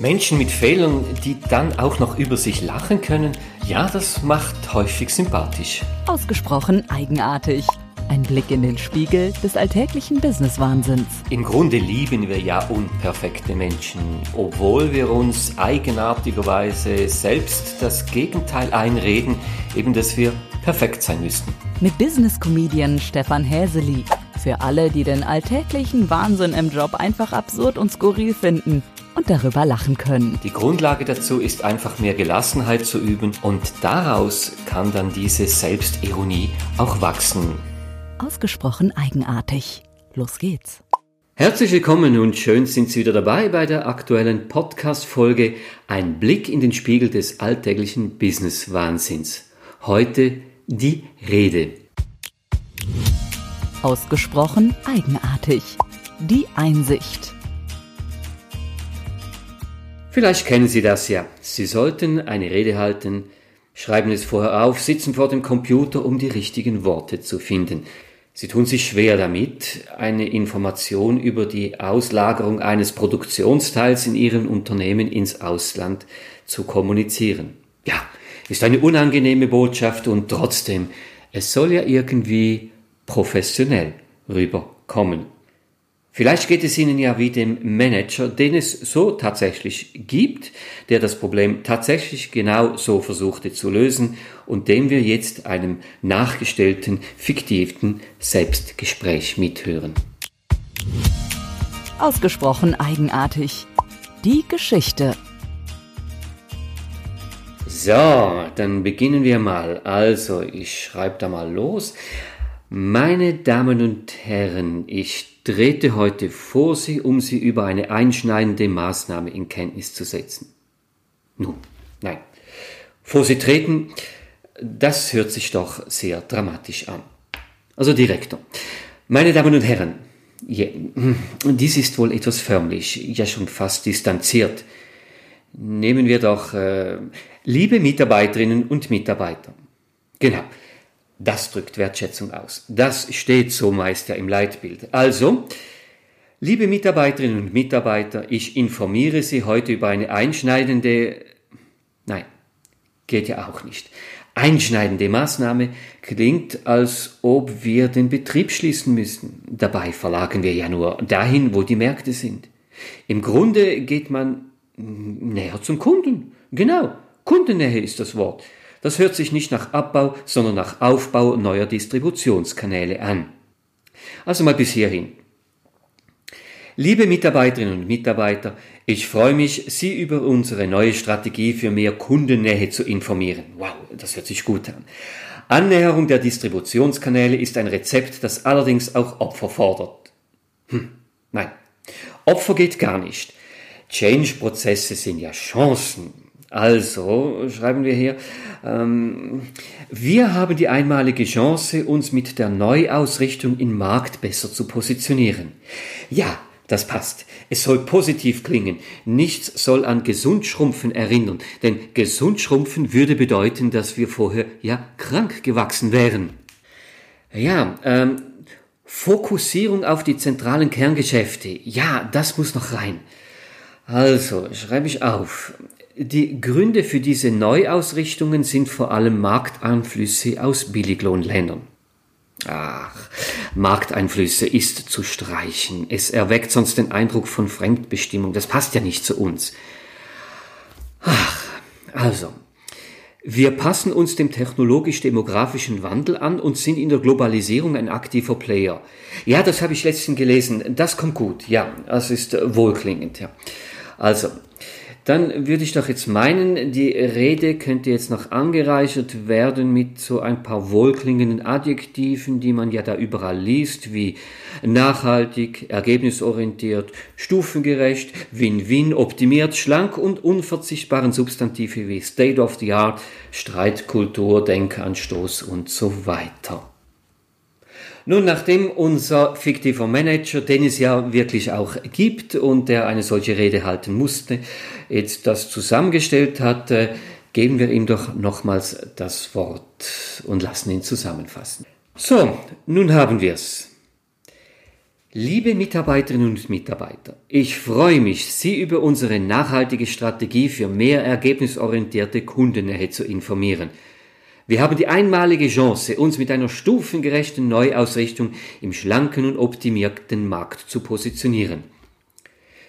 Menschen mit Fehlern, die dann auch noch über sich lachen können, ja, das macht häufig sympathisch. Ausgesprochen eigenartig. Ein Blick in den Spiegel des alltäglichen Business-Wahnsinns. Im Grunde lieben wir ja unperfekte Menschen, obwohl wir uns eigenartigerweise selbst das Gegenteil einreden, eben dass wir perfekt sein müssten. Mit Business-Comedian Stefan Häseli. Für alle, die den alltäglichen Wahnsinn im Job einfach absurd und skurril finden und darüber lachen können. Die Grundlage dazu ist einfach mehr Gelassenheit zu üben und daraus kann dann diese Selbstironie auch wachsen. Ausgesprochen eigenartig. Los geht's. Herzlich willkommen und schön sind Sie wieder dabei bei der aktuellen Podcast-Folge Ein Blick in den Spiegel des alltäglichen Business-Wahnsinns. Heute die Rede. Ausgesprochen eigenartig. Die Einsicht. Vielleicht kennen Sie das ja. Sie sollten eine Rede halten, schreiben es vorher auf, sitzen vor dem Computer, um die richtigen Worte zu finden. Sie tun sich schwer damit, eine Information über die Auslagerung eines Produktionsteils in Ihrem Unternehmen ins Ausland zu kommunizieren. Ja, ist eine unangenehme Botschaft und trotzdem, es soll ja irgendwie professionell rüberkommen. Vielleicht geht es Ihnen ja wie dem Manager, den es so tatsächlich gibt, der das Problem tatsächlich genau so versuchte zu lösen und dem wir jetzt einem nachgestellten, fiktiven Selbstgespräch mithören. Ausgesprochen eigenartig. Die Geschichte. So, dann beginnen wir mal. Also, ich schreibe da mal los. Meine Damen und Herren, ich trete heute vor Sie, um Sie über eine einschneidende Maßnahme in Kenntnis zu setzen. Nun, nein. Vor Sie treten, das hört sich doch sehr dramatisch an. Also Direktor, meine Damen und Herren, ja, dies ist wohl etwas förmlich, ja schon fast distanziert. Nehmen wir doch, äh, liebe Mitarbeiterinnen und Mitarbeiter. Genau. Das drückt Wertschätzung aus. Das steht so meist ja im Leitbild. Also, liebe Mitarbeiterinnen und Mitarbeiter, ich informiere Sie heute über eine einschneidende, nein, geht ja auch nicht. Einschneidende Maßnahme klingt, als ob wir den Betrieb schließen müssten. Dabei verlagern wir ja nur dahin, wo die Märkte sind. Im Grunde geht man näher zum Kunden. Genau, Kundennähe ist das Wort. Das hört sich nicht nach Abbau, sondern nach Aufbau neuer Distributionskanäle an. Also mal bis hierhin. Liebe Mitarbeiterinnen und Mitarbeiter, ich freue mich, Sie über unsere neue Strategie für mehr Kundennähe zu informieren. Wow, das hört sich gut an. Annäherung der Distributionskanäle ist ein Rezept, das allerdings auch Opfer fordert. Hm, nein, Opfer geht gar nicht. Change-Prozesse sind ja Chancen. Also, schreiben wir hier, ähm, wir haben die einmalige Chance, uns mit der Neuausrichtung im Markt besser zu positionieren. Ja, das passt. Es soll positiv klingen. Nichts soll an Gesundschrumpfen erinnern, denn Gesundschrumpfen würde bedeuten, dass wir vorher ja krank gewachsen wären. Ja, ähm, Fokussierung auf die zentralen Kerngeschäfte. Ja, das muss noch rein. Also, schreibe ich auf. Die Gründe für diese Neuausrichtungen sind vor allem Markteinflüsse aus Billiglohnländern. Ach, Markteinflüsse ist zu streichen. Es erweckt sonst den Eindruck von Fremdbestimmung. Das passt ja nicht zu uns. Ach, also. Wir passen uns dem technologisch-demografischen Wandel an und sind in der Globalisierung ein aktiver Player. Ja, das habe ich letztens gelesen. Das kommt gut. Ja, das ist wohlklingend. Ja. Also, dann würde ich doch jetzt meinen, die Rede könnte jetzt noch angereichert werden mit so ein paar wohlklingenden Adjektiven, die man ja da überall liest, wie nachhaltig, ergebnisorientiert, stufengerecht, win-win, optimiert, schlank und unverzichtbaren Substantive wie State of the Art, Streitkultur, Denkanstoß und so weiter. Nun, nachdem unser fiktiver Manager, den es ja wirklich auch gibt und der eine solche Rede halten musste, jetzt das zusammengestellt hat, geben wir ihm doch nochmals das Wort und lassen ihn zusammenfassen. So, nun haben wir's. Liebe Mitarbeiterinnen und Mitarbeiter, ich freue mich, Sie über unsere nachhaltige Strategie für mehr ergebnisorientierte Kundennähe zu informieren. Wir haben die einmalige Chance, uns mit einer stufengerechten Neuausrichtung im schlanken und optimierten Markt zu positionieren.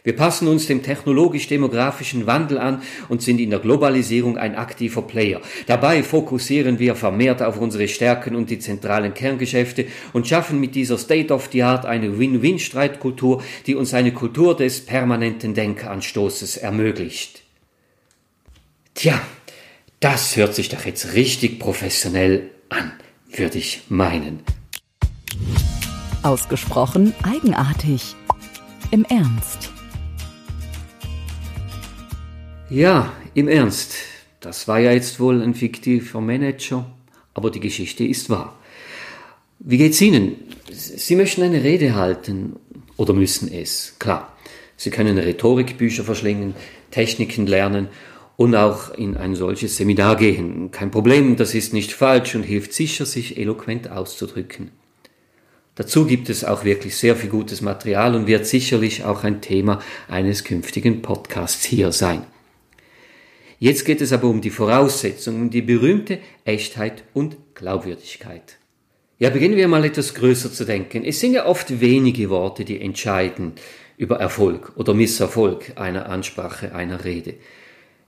Wir passen uns dem technologisch-demografischen Wandel an und sind in der Globalisierung ein aktiver Player. Dabei fokussieren wir vermehrt auf unsere Stärken und die zentralen Kerngeschäfte und schaffen mit dieser State of the Art eine Win-Win-Streitkultur, die uns eine Kultur des permanenten Denkanstoßes ermöglicht. Tja, das hört sich doch jetzt richtig professionell an, würde ich meinen. Ausgesprochen eigenartig. Im Ernst. Ja, im Ernst. Das war ja jetzt wohl ein fiktiver Manager, aber die Geschichte ist wahr. Wie geht's Ihnen? Sie möchten eine Rede halten oder müssen es? Klar. Sie können Rhetorikbücher verschlingen, Techniken lernen und auch in ein solches Seminar gehen. Kein Problem, das ist nicht falsch und hilft sicher, sich eloquent auszudrücken. Dazu gibt es auch wirklich sehr viel gutes Material und wird sicherlich auch ein Thema eines künftigen Podcasts hier sein. Jetzt geht es aber um die Voraussetzungen, um die berühmte Echtheit und Glaubwürdigkeit. Ja, beginnen wir mal etwas größer zu denken. Es sind ja oft wenige Worte, die entscheiden über Erfolg oder Misserfolg einer Ansprache, einer Rede.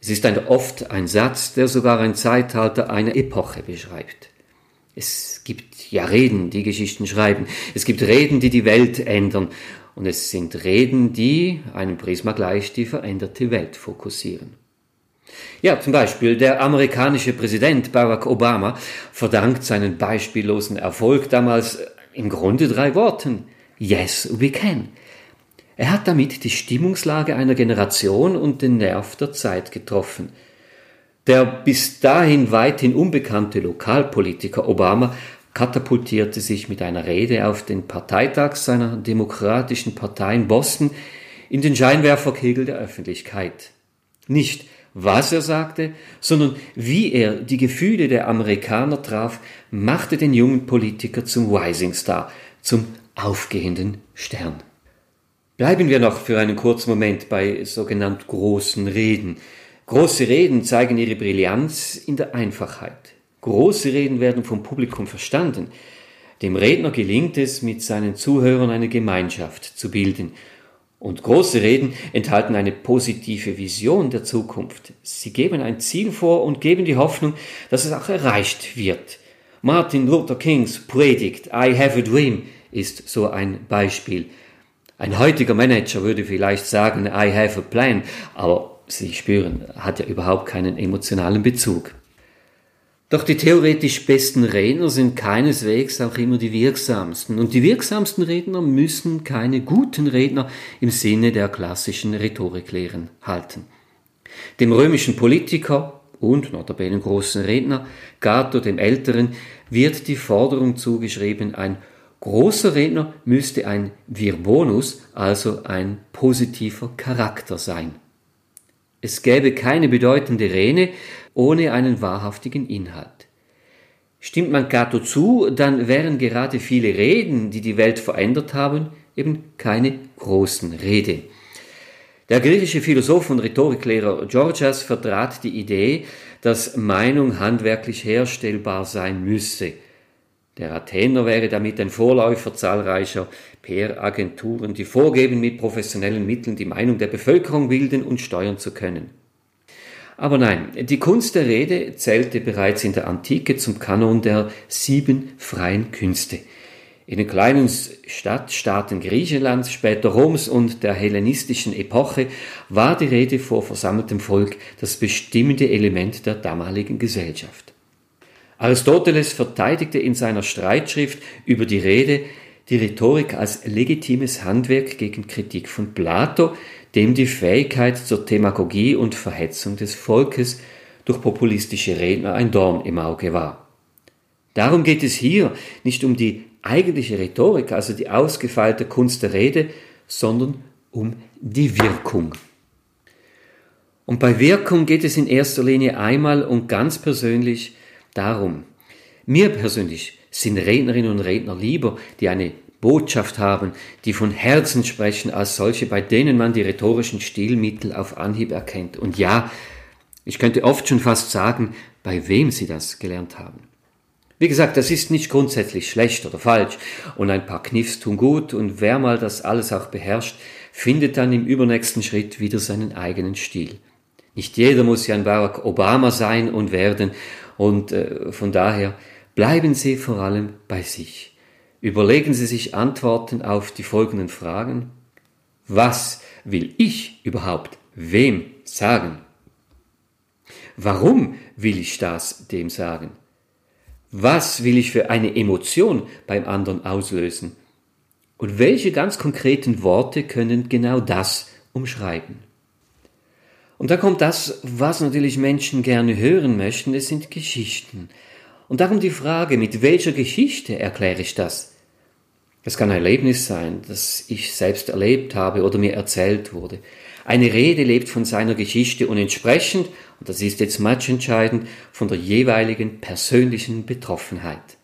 Es ist ein, oft ein Satz, der sogar ein Zeitalter, eine Epoche beschreibt. Es gibt ja Reden, die Geschichten schreiben. Es gibt Reden, die die Welt ändern. Und es sind Reden, die einem Prisma gleich die veränderte Welt fokussieren. Ja, zum Beispiel der amerikanische Präsident Barack Obama verdankt seinen beispiellosen Erfolg damals im Grunde drei Worten. Yes, we can. Er hat damit die Stimmungslage einer Generation und den Nerv der Zeit getroffen. Der bis dahin weithin unbekannte Lokalpolitiker Obama katapultierte sich mit einer Rede auf den Parteitag seiner Demokratischen Partei in Boston in den Scheinwerferkegel der Öffentlichkeit. Nicht was er sagte, sondern wie er die Gefühle der Amerikaner traf, machte den jungen Politiker zum Rising Star, zum aufgehenden Stern. Bleiben wir noch für einen kurzen Moment bei sogenannt großen Reden. Große Reden zeigen ihre Brillanz in der Einfachheit. Große Reden werden vom Publikum verstanden. Dem Redner gelingt es, mit seinen Zuhörern eine Gemeinschaft zu bilden und große Reden enthalten eine positive Vision der Zukunft. Sie geben ein Ziel vor und geben die Hoffnung, dass es auch erreicht wird. Martin Luther Kings Predigt I have a dream ist so ein Beispiel. Ein heutiger Manager würde vielleicht sagen I have a plan, aber Sie spüren, hat ja überhaupt keinen emotionalen Bezug. Doch die theoretisch besten Redner sind keineswegs auch immer die wirksamsten. Und die wirksamsten Redner müssen keine guten Redner im Sinne der klassischen Rhetoriklehren halten. Dem römischen Politiker und notabene großen Redner Gato dem Älteren wird die Forderung zugeschrieben, ein großer Redner müsste ein Virbonus, also ein positiver Charakter sein. Es gäbe keine bedeutende Rede ohne einen wahrhaftigen Inhalt. Stimmt man Cato zu, dann wären gerade viele Reden, die die Welt verändert haben, eben keine großen Rede. Der griechische Philosoph und Rhetoriklehrer Georgias vertrat die Idee, dass Meinung handwerklich herstellbar sein müsse. Der Athener wäre damit ein Vorläufer zahlreicher PR-Agenturen, die vorgeben, mit professionellen Mitteln die Meinung der Bevölkerung bilden und steuern zu können. Aber nein, die Kunst der Rede zählte bereits in der Antike zum Kanon der sieben freien Künste. In den kleinen Stadtstaaten Griechenlands, später Roms und der hellenistischen Epoche war die Rede vor versammeltem Volk das bestimmende Element der damaligen Gesellschaft. Aristoteles verteidigte in seiner Streitschrift über die Rede die Rhetorik als legitimes Handwerk gegen Kritik von Plato, dem die Fähigkeit zur Demagogie und Verhetzung des Volkes durch populistische Redner ein Dorn im Auge war. Darum geht es hier nicht um die eigentliche Rhetorik, also die ausgefeilte Kunst der Rede, sondern um die Wirkung. Und bei Wirkung geht es in erster Linie einmal und ganz persönlich darum. Mir persönlich sind Rednerinnen und Redner lieber, die eine Botschaft haben, die von Herzen sprechen als solche, bei denen man die rhetorischen Stilmittel auf Anhieb erkennt. Und ja, ich könnte oft schon fast sagen, bei wem sie das gelernt haben. Wie gesagt, das ist nicht grundsätzlich schlecht oder falsch und ein paar Kniffs tun gut und wer mal das alles auch beherrscht, findet dann im übernächsten Schritt wieder seinen eigenen Stil. Nicht jeder muss ja ein Barack Obama sein und werden und äh, von daher bleiben Sie vor allem bei sich. Überlegen Sie sich Antworten auf die folgenden Fragen. Was will ich überhaupt wem sagen? Warum will ich das dem sagen? Was will ich für eine Emotion beim anderen auslösen? Und welche ganz konkreten Worte können genau das umschreiben? Und da kommt das, was natürlich Menschen gerne hören möchten, es sind Geschichten. Und darum die Frage, mit welcher Geschichte erkläre ich das? Es kann ein Erlebnis sein, das ich selbst erlebt habe oder mir erzählt wurde. Eine Rede lebt von seiner Geschichte und entsprechend, und das ist jetzt matchentscheidend, von der jeweiligen persönlichen Betroffenheit.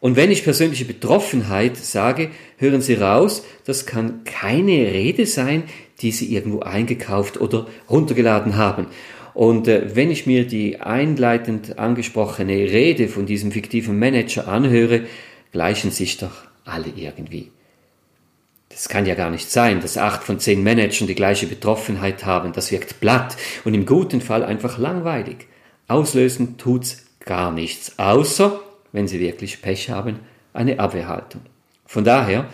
Und wenn ich persönliche Betroffenheit sage, hören Sie raus, das kann keine Rede sein, die Sie irgendwo eingekauft oder runtergeladen haben. Und äh, wenn ich mir die einleitend angesprochene Rede von diesem fiktiven Manager anhöre, gleichen sich doch alle irgendwie. Das kann ja gar nicht sein, dass acht von zehn Managern die gleiche Betroffenheit haben. Das wirkt platt und im guten Fall einfach langweilig. Auslösen tut's gar nichts, außer, wenn sie wirklich Pech haben, eine Abwehrhaltung. Von daher,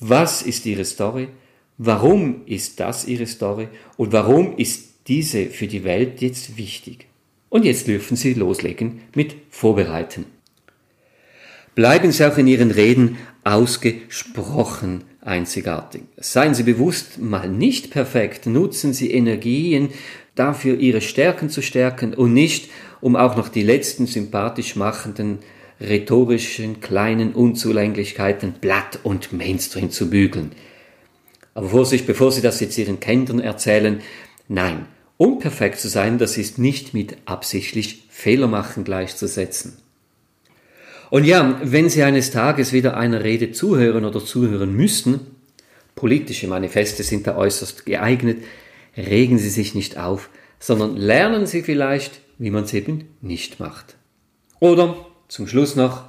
was ist ihre Story? Warum ist das ihre Story? Und warum ist diese für die Welt jetzt wichtig? Und jetzt dürfen Sie loslegen mit Vorbereiten. Bleiben Sie auch in Ihren Reden ausgesprochen einzigartig. Seien Sie bewusst mal nicht perfekt, nutzen Sie Energien dafür, Ihre Stärken zu stärken und nicht, um auch noch die letzten sympathisch machenden rhetorischen kleinen Unzulänglichkeiten Blatt und Mainstream zu bügeln. Aber Vorsicht, bevor Sie das jetzt Ihren Kindern erzählen, nein, unperfekt zu sein, das ist nicht mit absichtlich Fehler machen gleichzusetzen. Und ja, wenn Sie eines Tages wieder einer Rede zuhören oder zuhören müssten, politische Manifeste sind da äußerst geeignet, regen Sie sich nicht auf, sondern lernen Sie vielleicht, wie man es eben nicht macht. Oder zum Schluss noch.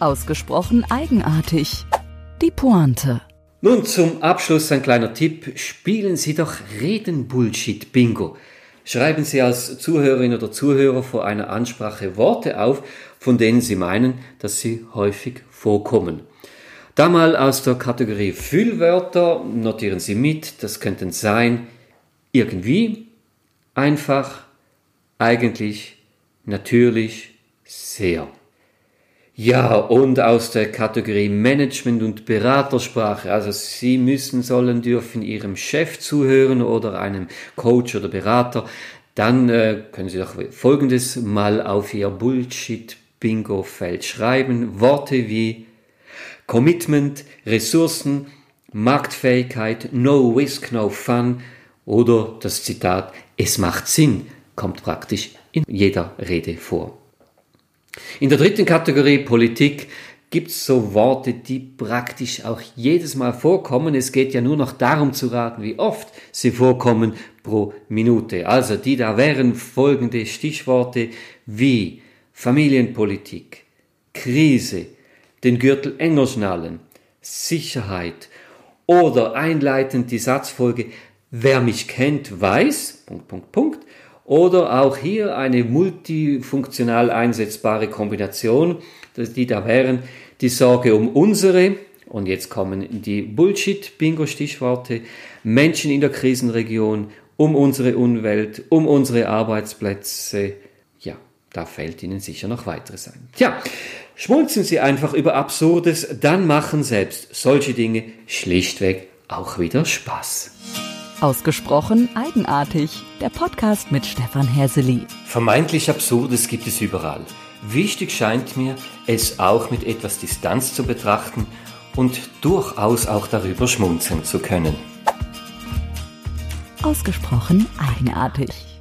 Ausgesprochen eigenartig. Die Pointe. Nun zum Abschluss ein kleiner Tipp. Spielen Sie doch Reden-Bullshit-Bingo. Schreiben Sie als Zuhörerin oder Zuhörer vor einer Ansprache Worte auf, von denen Sie meinen, dass sie häufig vorkommen. Da mal aus der Kategorie Füllwörter notieren Sie mit, das könnten sein irgendwie, einfach, eigentlich, natürlich, sehr. Ja, und aus der Kategorie Management und Beratersprache. Also Sie müssen, sollen, dürfen Ihrem Chef zuhören oder einem Coach oder Berater. Dann äh, können Sie doch Folgendes mal auf Ihr Bullshit-Bingo-Feld schreiben. Worte wie Commitment, Ressourcen, Marktfähigkeit, No Risk, No Fun oder das Zitat Es macht Sinn kommt praktisch in jeder Rede vor. In der dritten Kategorie Politik gibt es so Worte, die praktisch auch jedes Mal vorkommen. Es geht ja nur noch darum zu raten, wie oft sie vorkommen pro Minute. Also die da wären folgende Stichworte wie Familienpolitik, Krise, den Gürtel enger schnallen, Sicherheit oder einleitend die Satzfolge, wer mich kennt, weiß, Punkt, Punkt, Punkt, oder auch hier eine multifunktional einsetzbare Kombination, die da wären die Sorge um unsere, und jetzt kommen die Bullshit-Bingo-Stichworte, Menschen in der Krisenregion, um unsere Umwelt, um unsere Arbeitsplätze. Ja, da fällt Ihnen sicher noch weiteres ein. Tja, schmunzeln Sie einfach über Absurdes, dann machen selbst solche Dinge schlichtweg auch wieder Spaß. Ausgesprochen eigenartig. Der Podcast mit Stefan Häseli. Vermeintlich Absurdes gibt es überall. Wichtig scheint mir, es auch mit etwas Distanz zu betrachten und durchaus auch darüber schmunzeln zu können. Ausgesprochen eigenartig.